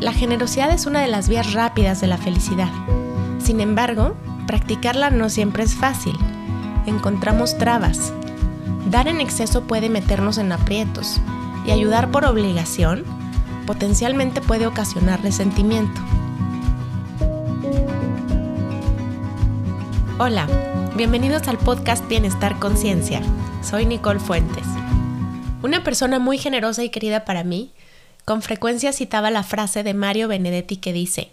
La generosidad es una de las vías rápidas de la felicidad. Sin embargo, practicarla no siempre es fácil. Encontramos trabas. Dar en exceso puede meternos en aprietos y ayudar por obligación potencialmente puede ocasionar resentimiento. Hola, bienvenidos al podcast Bienestar Conciencia. Soy Nicole Fuentes. Una persona muy generosa y querida para mí con frecuencia citaba la frase de Mario Benedetti que dice,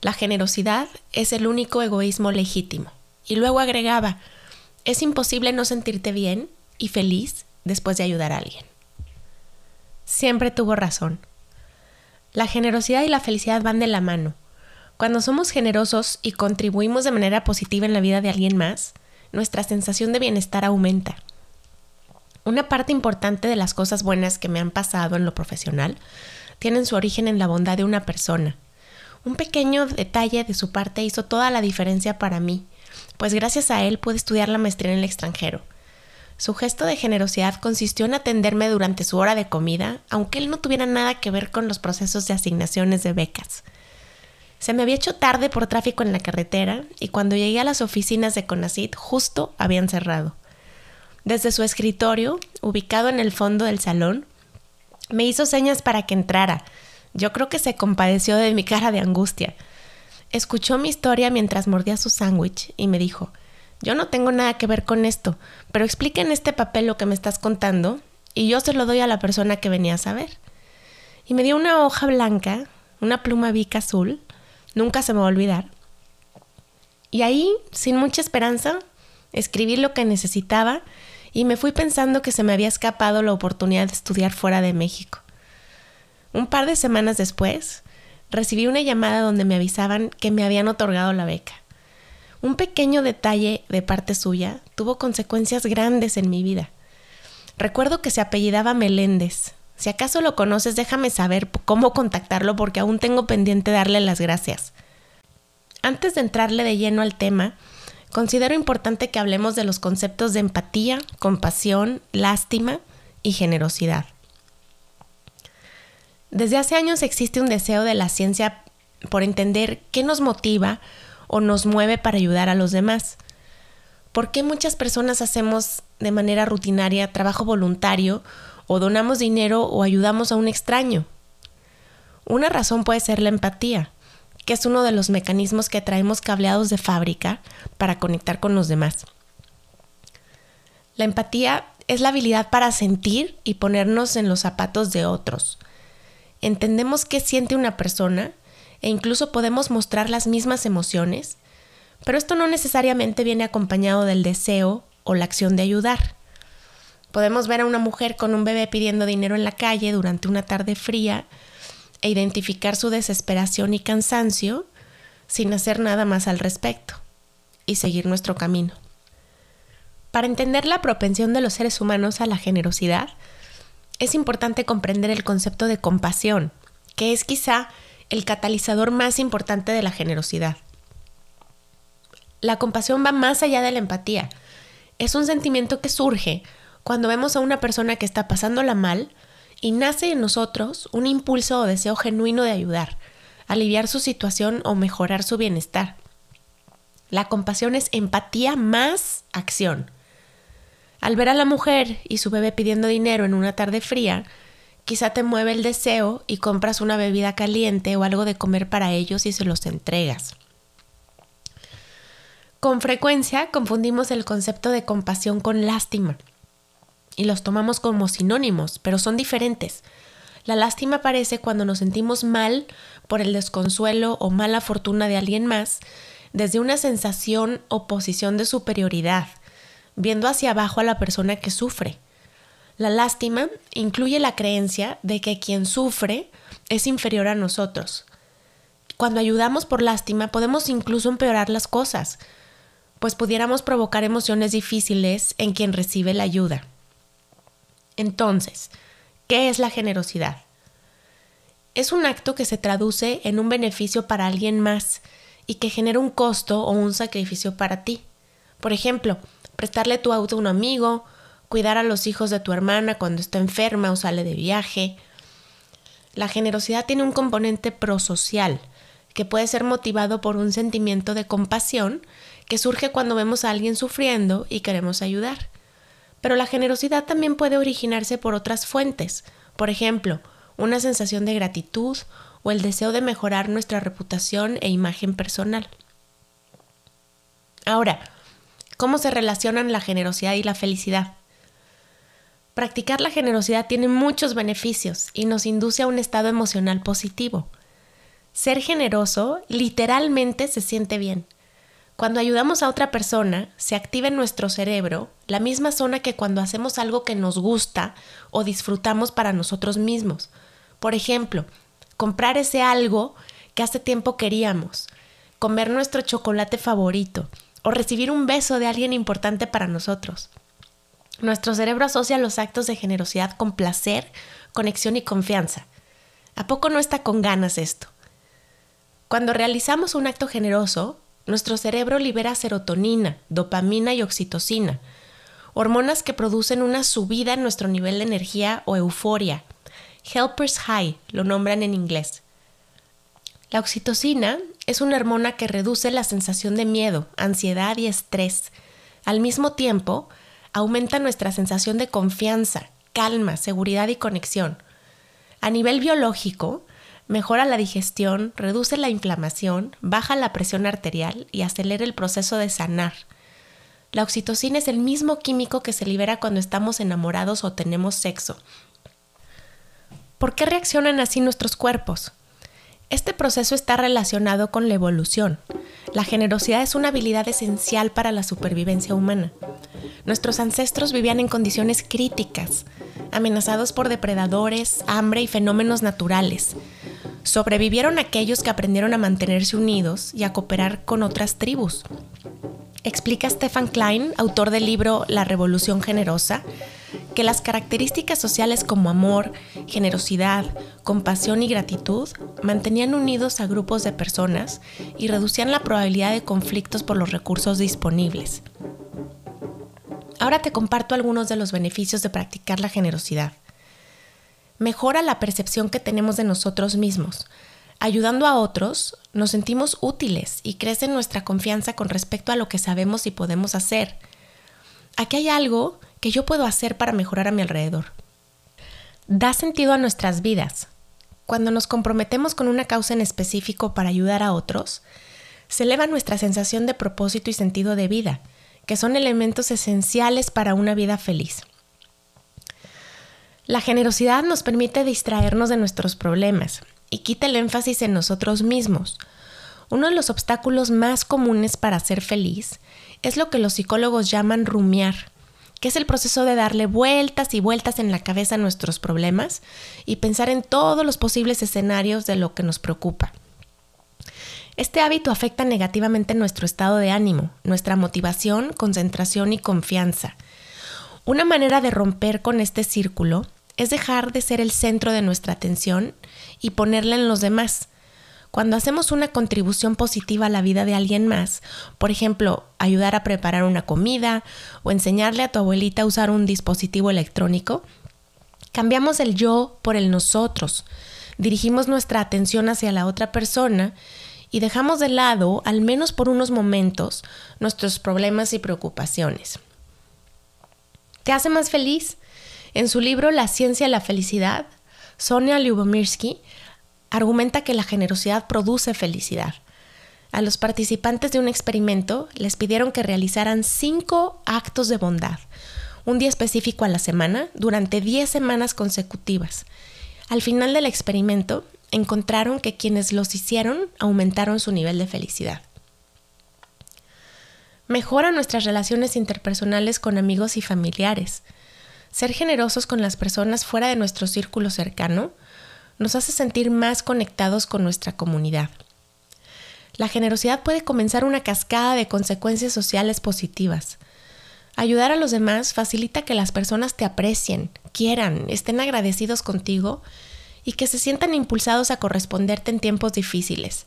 la generosidad es el único egoísmo legítimo. Y luego agregaba, es imposible no sentirte bien y feliz después de ayudar a alguien. Siempre tuvo razón. La generosidad y la felicidad van de la mano. Cuando somos generosos y contribuimos de manera positiva en la vida de alguien más, nuestra sensación de bienestar aumenta. Una parte importante de las cosas buenas que me han pasado en lo profesional tienen su origen en la bondad de una persona. Un pequeño detalle de su parte hizo toda la diferencia para mí, pues gracias a él pude estudiar la maestría en el extranjero. Su gesto de generosidad consistió en atenderme durante su hora de comida, aunque él no tuviera nada que ver con los procesos de asignaciones de becas. Se me había hecho tarde por tráfico en la carretera y cuando llegué a las oficinas de Conacit justo habían cerrado. Desde su escritorio, ubicado en el fondo del salón, me hizo señas para que entrara. Yo creo que se compadeció de mi cara de angustia. Escuchó mi historia mientras mordía su sándwich y me dijo, yo no tengo nada que ver con esto, pero explica en este papel lo que me estás contando y yo se lo doy a la persona que venía a saber. Y me dio una hoja blanca, una pluma bica azul, nunca se me va a olvidar. Y ahí, sin mucha esperanza, escribí lo que necesitaba y me fui pensando que se me había escapado la oportunidad de estudiar fuera de México. Un par de semanas después, recibí una llamada donde me avisaban que me habían otorgado la beca. Un pequeño detalle de parte suya tuvo consecuencias grandes en mi vida. Recuerdo que se apellidaba Meléndez. Si acaso lo conoces, déjame saber cómo contactarlo porque aún tengo pendiente darle las gracias. Antes de entrarle de lleno al tema, considero importante que hablemos de los conceptos de empatía, compasión, lástima y generosidad. Desde hace años existe un deseo de la ciencia por entender qué nos motiva o nos mueve para ayudar a los demás. ¿Por qué muchas personas hacemos de manera rutinaria trabajo voluntario o donamos dinero o ayudamos a un extraño? Una razón puede ser la empatía que es uno de los mecanismos que traemos cableados de fábrica para conectar con los demás. La empatía es la habilidad para sentir y ponernos en los zapatos de otros. Entendemos qué siente una persona e incluso podemos mostrar las mismas emociones, pero esto no necesariamente viene acompañado del deseo o la acción de ayudar. Podemos ver a una mujer con un bebé pidiendo dinero en la calle durante una tarde fría e identificar su desesperación y cansancio sin hacer nada más al respecto y seguir nuestro camino. Para entender la propensión de los seres humanos a la generosidad, es importante comprender el concepto de compasión, que es quizá el catalizador más importante de la generosidad. La compasión va más allá de la empatía. Es un sentimiento que surge cuando vemos a una persona que está pasándola mal y nace en nosotros un impulso o deseo genuino de ayudar, aliviar su situación o mejorar su bienestar. La compasión es empatía más acción. Al ver a la mujer y su bebé pidiendo dinero en una tarde fría, quizá te mueve el deseo y compras una bebida caliente o algo de comer para ellos y se los entregas. Con frecuencia confundimos el concepto de compasión con lástima y los tomamos como sinónimos, pero son diferentes. La lástima aparece cuando nos sentimos mal por el desconsuelo o mala fortuna de alguien más, desde una sensación o posición de superioridad, viendo hacia abajo a la persona que sufre. La lástima incluye la creencia de que quien sufre es inferior a nosotros. Cuando ayudamos por lástima podemos incluso empeorar las cosas, pues pudiéramos provocar emociones difíciles en quien recibe la ayuda. Entonces, ¿qué es la generosidad? Es un acto que se traduce en un beneficio para alguien más y que genera un costo o un sacrificio para ti. Por ejemplo, prestarle tu auto a un amigo, cuidar a los hijos de tu hermana cuando está enferma o sale de viaje. la generosidad tiene un componente prosocial, que puede ser motivado por un sentimiento de compasión que surge cuando vemos a alguien sufriendo y queremos ayudar. Pero la generosidad también puede originarse por otras fuentes, por ejemplo, una sensación de gratitud o el deseo de mejorar nuestra reputación e imagen personal. Ahora, ¿cómo se relacionan la generosidad y la felicidad? Practicar la generosidad tiene muchos beneficios y nos induce a un estado emocional positivo. Ser generoso literalmente se siente bien. Cuando ayudamos a otra persona, se activa en nuestro cerebro la misma zona que cuando hacemos algo que nos gusta o disfrutamos para nosotros mismos. Por ejemplo, comprar ese algo que hace tiempo queríamos, comer nuestro chocolate favorito o recibir un beso de alguien importante para nosotros. Nuestro cerebro asocia los actos de generosidad con placer, conexión y confianza. ¿A poco no está con ganas esto? Cuando realizamos un acto generoso, nuestro cerebro libera serotonina, dopamina y oxitocina, hormonas que producen una subida en nuestro nivel de energía o euforia. Helpers High lo nombran en inglés. La oxitocina es una hormona que reduce la sensación de miedo, ansiedad y estrés. Al mismo tiempo, aumenta nuestra sensación de confianza, calma, seguridad y conexión. A nivel biológico, mejora la digestión, reduce la inflamación, baja la presión arterial y acelera el proceso de sanar. La oxitocina es el mismo químico que se libera cuando estamos enamorados o tenemos sexo. ¿Por qué reaccionan así nuestros cuerpos? Este proceso está relacionado con la evolución. La generosidad es una habilidad esencial para la supervivencia humana. Nuestros ancestros vivían en condiciones críticas, amenazados por depredadores, hambre y fenómenos naturales. Sobrevivieron aquellos que aprendieron a mantenerse unidos y a cooperar con otras tribus. Explica Stefan Klein, autor del libro La Revolución Generosa, que las características sociales como amor, generosidad, compasión y gratitud mantenían unidos a grupos de personas y reducían la probabilidad de conflictos por los recursos disponibles. Ahora te comparto algunos de los beneficios de practicar la generosidad mejora la percepción que tenemos de nosotros mismos. Ayudando a otros, nos sentimos útiles y crece nuestra confianza con respecto a lo que sabemos y podemos hacer. Aquí hay algo que yo puedo hacer para mejorar a mi alrededor. Da sentido a nuestras vidas. Cuando nos comprometemos con una causa en específico para ayudar a otros, se eleva nuestra sensación de propósito y sentido de vida, que son elementos esenciales para una vida feliz. La generosidad nos permite distraernos de nuestros problemas y quita el énfasis en nosotros mismos. Uno de los obstáculos más comunes para ser feliz es lo que los psicólogos llaman rumiar, que es el proceso de darle vueltas y vueltas en la cabeza a nuestros problemas y pensar en todos los posibles escenarios de lo que nos preocupa. Este hábito afecta negativamente nuestro estado de ánimo, nuestra motivación, concentración y confianza. Una manera de romper con este círculo es dejar de ser el centro de nuestra atención y ponerla en los demás. Cuando hacemos una contribución positiva a la vida de alguien más, por ejemplo, ayudar a preparar una comida o enseñarle a tu abuelita a usar un dispositivo electrónico, cambiamos el yo por el nosotros, dirigimos nuestra atención hacia la otra persona y dejamos de lado, al menos por unos momentos, nuestros problemas y preocupaciones. ¿Te hace más feliz? En su libro La ciencia de la felicidad, Sonia Lyubomirsky argumenta que la generosidad produce felicidad. A los participantes de un experimento les pidieron que realizaran cinco actos de bondad, un día específico a la semana, durante diez semanas consecutivas. Al final del experimento, encontraron que quienes los hicieron aumentaron su nivel de felicidad mejora nuestras relaciones interpersonales con amigos y familiares. Ser generosos con las personas fuera de nuestro círculo cercano nos hace sentir más conectados con nuestra comunidad. La generosidad puede comenzar una cascada de consecuencias sociales positivas. Ayudar a los demás facilita que las personas te aprecien, quieran, estén agradecidos contigo y que se sientan impulsados a corresponderte en tiempos difíciles.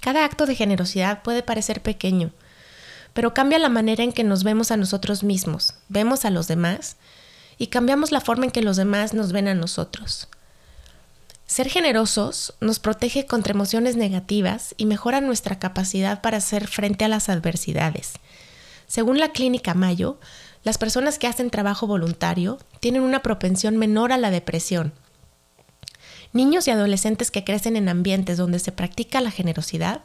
Cada acto de generosidad puede parecer pequeño, pero cambia la manera en que nos vemos a nosotros mismos, vemos a los demás y cambiamos la forma en que los demás nos ven a nosotros. Ser generosos nos protege contra emociones negativas y mejora nuestra capacidad para hacer frente a las adversidades. Según la clínica Mayo, las personas que hacen trabajo voluntario tienen una propensión menor a la depresión. Niños y adolescentes que crecen en ambientes donde se practica la generosidad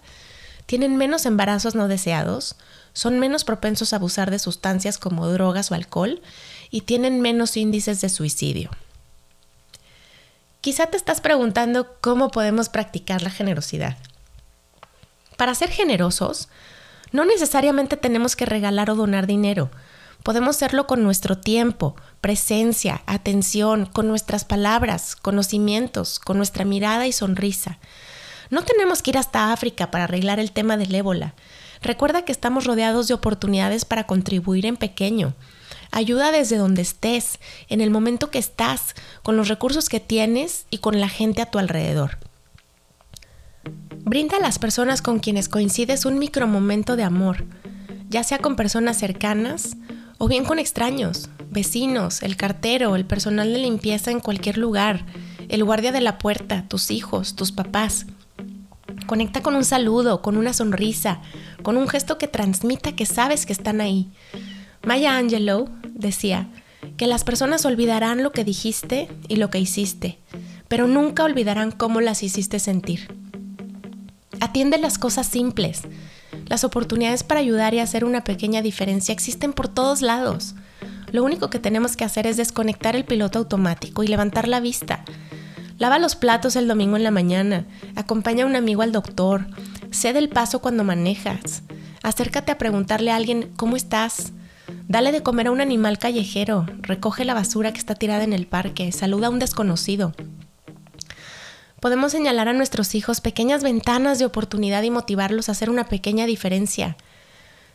tienen menos embarazos no deseados, son menos propensos a abusar de sustancias como drogas o alcohol y tienen menos índices de suicidio. Quizá te estás preguntando cómo podemos practicar la generosidad. Para ser generosos, no necesariamente tenemos que regalar o donar dinero. Podemos hacerlo con nuestro tiempo, presencia, atención, con nuestras palabras, conocimientos, con nuestra mirada y sonrisa. No tenemos que ir hasta África para arreglar el tema del ébola. Recuerda que estamos rodeados de oportunidades para contribuir en pequeño. Ayuda desde donde estés, en el momento que estás, con los recursos que tienes y con la gente a tu alrededor. Brinda a las personas con quienes coincides un micromomento de amor, ya sea con personas cercanas o bien con extraños, vecinos, el cartero, el personal de limpieza en cualquier lugar, el guardia de la puerta, tus hijos, tus papás. Conecta con un saludo, con una sonrisa, con un gesto que transmita que sabes que están ahí. Maya Angelou decía que las personas olvidarán lo que dijiste y lo que hiciste, pero nunca olvidarán cómo las hiciste sentir. Atiende las cosas simples. Las oportunidades para ayudar y hacer una pequeña diferencia existen por todos lados. Lo único que tenemos que hacer es desconectar el piloto automático y levantar la vista. Lava los platos el domingo en la mañana, acompaña a un amigo al doctor, cede el paso cuando manejas, acércate a preguntarle a alguien cómo estás, Dale de comer a un animal callejero, recoge la basura que está tirada en el parque, saluda a un desconocido. Podemos señalar a nuestros hijos pequeñas ventanas de oportunidad y motivarlos a hacer una pequeña diferencia.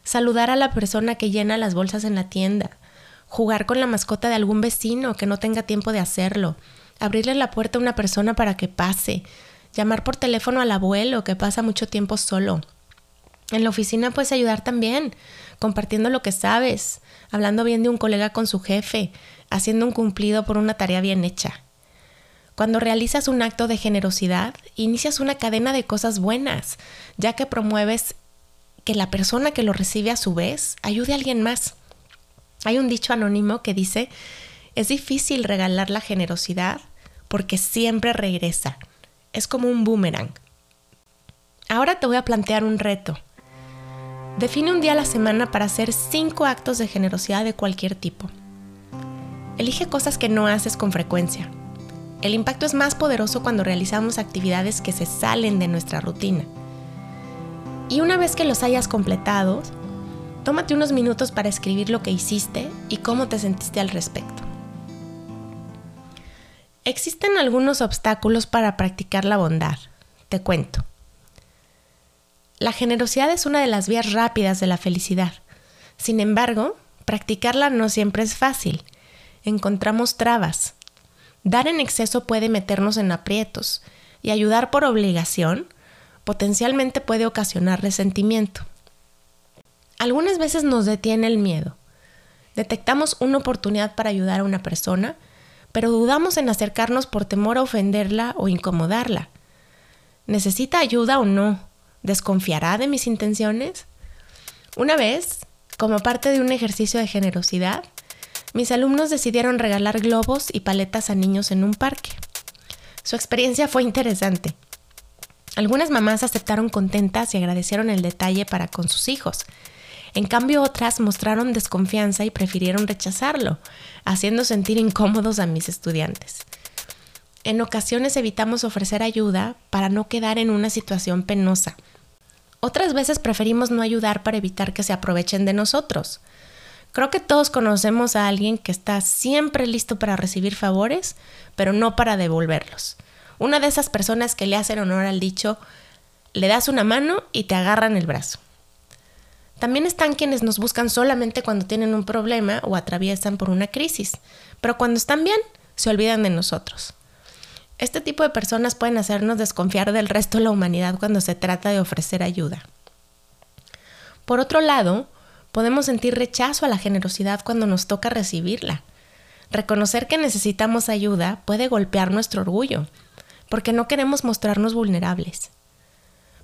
Saludar a la persona que llena las bolsas en la tienda. Jugar con la mascota de algún vecino que no tenga tiempo de hacerlo. Abrirle la puerta a una persona para que pase. Llamar por teléfono al abuelo que pasa mucho tiempo solo. En la oficina puedes ayudar también compartiendo lo que sabes, hablando bien de un colega con su jefe, haciendo un cumplido por una tarea bien hecha. Cuando realizas un acto de generosidad, inicias una cadena de cosas buenas, ya que promueves que la persona que lo recibe a su vez ayude a alguien más. Hay un dicho anónimo que dice, es difícil regalar la generosidad porque siempre regresa. Es como un boomerang. Ahora te voy a plantear un reto. Define un día a la semana para hacer cinco actos de generosidad de cualquier tipo. Elige cosas que no haces con frecuencia. El impacto es más poderoso cuando realizamos actividades que se salen de nuestra rutina. Y una vez que los hayas completado, tómate unos minutos para escribir lo que hiciste y cómo te sentiste al respecto. Existen algunos obstáculos para practicar la bondad. Te cuento. La generosidad es una de las vías rápidas de la felicidad. Sin embargo, practicarla no siempre es fácil. Encontramos trabas. Dar en exceso puede meternos en aprietos y ayudar por obligación potencialmente puede ocasionar resentimiento. Algunas veces nos detiene el miedo. Detectamos una oportunidad para ayudar a una persona, pero dudamos en acercarnos por temor a ofenderla o incomodarla. ¿Necesita ayuda o no? ¿Desconfiará de mis intenciones? Una vez, como parte de un ejercicio de generosidad, mis alumnos decidieron regalar globos y paletas a niños en un parque. Su experiencia fue interesante. Algunas mamás aceptaron contentas y agradecieron el detalle para con sus hijos. En cambio, otras mostraron desconfianza y prefirieron rechazarlo, haciendo sentir incómodos a mis estudiantes. En ocasiones evitamos ofrecer ayuda para no quedar en una situación penosa otras veces preferimos no ayudar para evitar que se aprovechen de nosotros. Creo que todos conocemos a alguien que está siempre listo para recibir favores, pero no para devolverlos. Una de esas personas que le hacen honor al dicho, le das una mano y te agarran el brazo. También están quienes nos buscan solamente cuando tienen un problema o atraviesan por una crisis, pero cuando están bien, se olvidan de nosotros. Este tipo de personas pueden hacernos desconfiar del resto de la humanidad cuando se trata de ofrecer ayuda. Por otro lado, podemos sentir rechazo a la generosidad cuando nos toca recibirla. Reconocer que necesitamos ayuda puede golpear nuestro orgullo, porque no queremos mostrarnos vulnerables.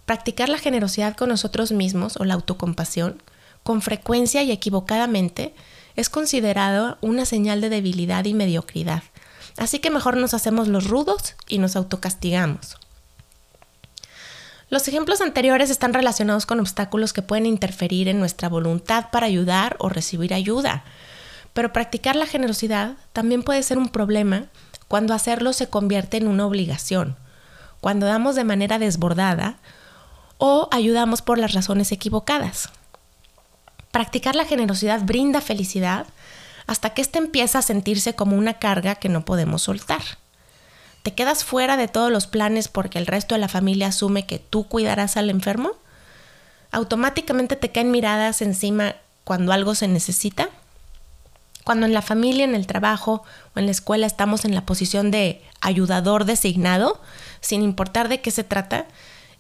Practicar la generosidad con nosotros mismos o la autocompasión, con frecuencia y equivocadamente, es considerado una señal de debilidad y mediocridad. Así que mejor nos hacemos los rudos y nos autocastigamos. Los ejemplos anteriores están relacionados con obstáculos que pueden interferir en nuestra voluntad para ayudar o recibir ayuda. Pero practicar la generosidad también puede ser un problema cuando hacerlo se convierte en una obligación, cuando damos de manera desbordada o ayudamos por las razones equivocadas. Practicar la generosidad brinda felicidad hasta que ésta empieza a sentirse como una carga que no podemos soltar te quedas fuera de todos los planes porque el resto de la familia asume que tú cuidarás al enfermo, automáticamente te caen miradas encima cuando algo se necesita. Cuando en la familia, en el trabajo o en la escuela estamos en la posición de ayudador designado, sin importar de qué se trata,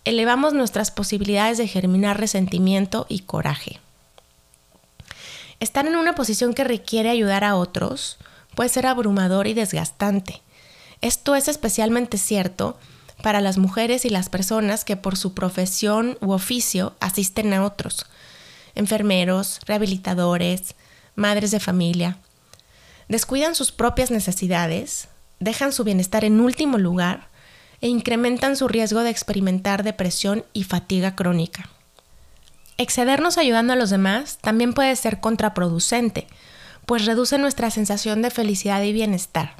elevamos nuestras posibilidades de germinar resentimiento y coraje. Estar en una posición que requiere ayudar a otros puede ser abrumador y desgastante. Esto es especialmente cierto para las mujeres y las personas que por su profesión u oficio asisten a otros, enfermeros, rehabilitadores, madres de familia. Descuidan sus propias necesidades, dejan su bienestar en último lugar e incrementan su riesgo de experimentar depresión y fatiga crónica. Excedernos ayudando a los demás también puede ser contraproducente, pues reduce nuestra sensación de felicidad y bienestar.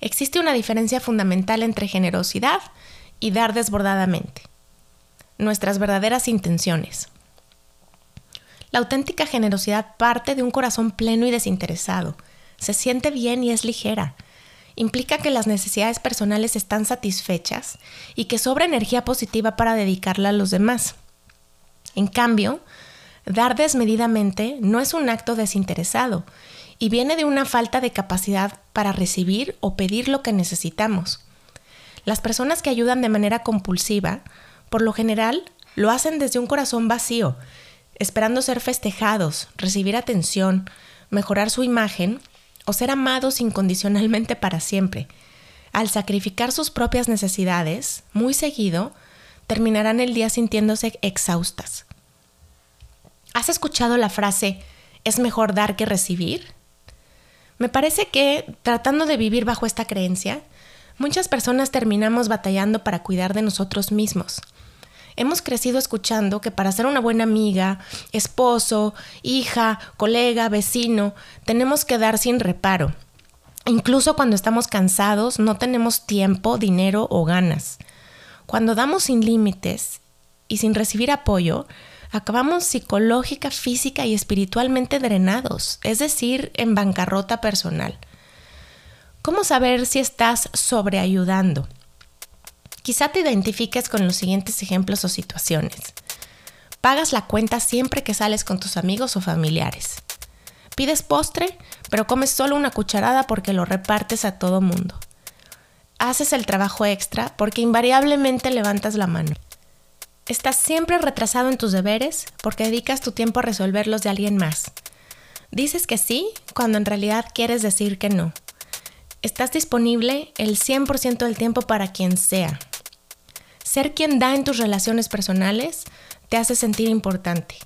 Existe una diferencia fundamental entre generosidad y dar desbordadamente. Nuestras verdaderas intenciones. La auténtica generosidad parte de un corazón pleno y desinteresado. Se siente bien y es ligera. Implica que las necesidades personales están satisfechas y que sobra energía positiva para dedicarla a los demás. En cambio, dar desmedidamente no es un acto desinteresado, y viene de una falta de capacidad para recibir o pedir lo que necesitamos. Las personas que ayudan de manera compulsiva, por lo general, lo hacen desde un corazón vacío, esperando ser festejados, recibir atención, mejorar su imagen o ser amados incondicionalmente para siempre. Al sacrificar sus propias necesidades, muy seguido, terminarán el día sintiéndose exhaustas. ¿Has escuchado la frase es mejor dar que recibir? Me parece que, tratando de vivir bajo esta creencia, muchas personas terminamos batallando para cuidar de nosotros mismos. Hemos crecido escuchando que para ser una buena amiga, esposo, hija, colega, vecino, tenemos que dar sin reparo. Incluso cuando estamos cansados, no tenemos tiempo, dinero o ganas. Cuando damos sin límites y sin recibir apoyo, acabamos psicológica, física y espiritualmente drenados, es decir, en bancarrota personal. ¿Cómo saber si estás sobreayudando? Quizá te identifiques con los siguientes ejemplos o situaciones. Pagas la cuenta siempre que sales con tus amigos o familiares. Pides postre, pero comes solo una cucharada porque lo repartes a todo mundo. Haces el trabajo extra porque invariablemente levantas la mano. Estás siempre retrasado en tus deberes porque dedicas tu tiempo a resolverlos de alguien más. Dices que sí cuando en realidad quieres decir que no. Estás disponible el 100% del tiempo para quien sea. Ser quien da en tus relaciones personales te hace sentir importante.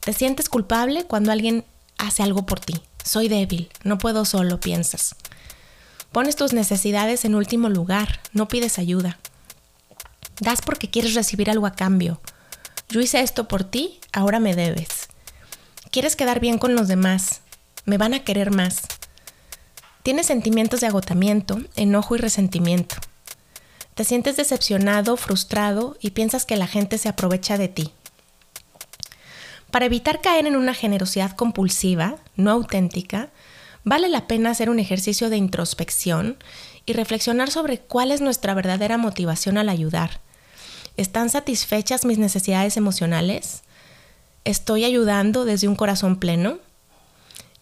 Te sientes culpable cuando alguien hace algo por ti. Soy débil, no puedo solo, piensas. Pones tus necesidades en último lugar, no pides ayuda. Das porque quieres recibir algo a cambio. Yo hice esto por ti, ahora me debes. Quieres quedar bien con los demás. Me van a querer más. Tienes sentimientos de agotamiento, enojo y resentimiento. Te sientes decepcionado, frustrado y piensas que la gente se aprovecha de ti. Para evitar caer en una generosidad compulsiva, no auténtica, vale la pena hacer un ejercicio de introspección y reflexionar sobre cuál es nuestra verdadera motivación al ayudar ¿Están satisfechas mis necesidades emocionales? ¿Estoy ayudando desde un corazón pleno?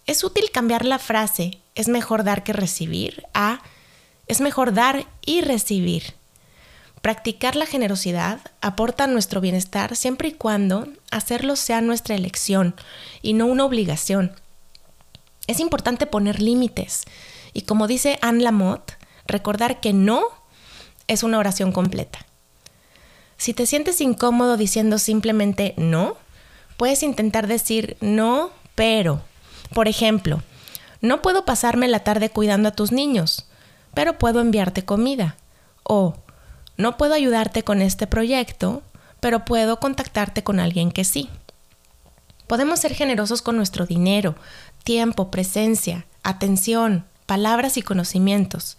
Es útil cambiar la frase es mejor dar que recibir a es mejor dar y recibir. Practicar la generosidad aporta a nuestro bienestar siempre y cuando hacerlo sea nuestra elección y no una obligación. Es importante poner límites y como dice Anne Lamotte, recordar que no es una oración completa. Si te sientes incómodo diciendo simplemente no, puedes intentar decir no, pero. Por ejemplo, no puedo pasarme la tarde cuidando a tus niños, pero puedo enviarte comida. O no puedo ayudarte con este proyecto, pero puedo contactarte con alguien que sí. Podemos ser generosos con nuestro dinero, tiempo, presencia, atención, palabras y conocimientos.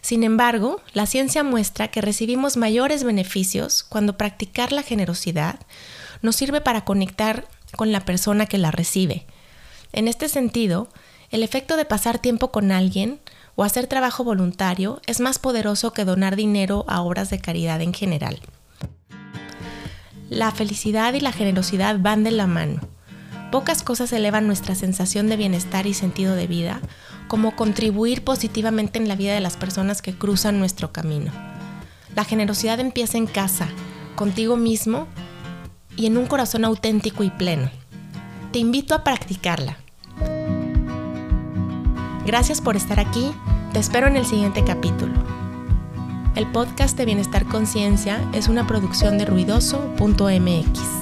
Sin embargo, la ciencia muestra que recibimos mayores beneficios cuando practicar la generosidad nos sirve para conectar con la persona que la recibe. En este sentido, el efecto de pasar tiempo con alguien o hacer trabajo voluntario es más poderoso que donar dinero a obras de caridad en general. La felicidad y la generosidad van de la mano. Pocas cosas elevan nuestra sensación de bienestar y sentido de vida como contribuir positivamente en la vida de las personas que cruzan nuestro camino. La generosidad empieza en casa, contigo mismo y en un corazón auténtico y pleno. Te invito a practicarla. Gracias por estar aquí. Te espero en el siguiente capítulo. El podcast de Bienestar Conciencia es una producción de ruidoso.mx.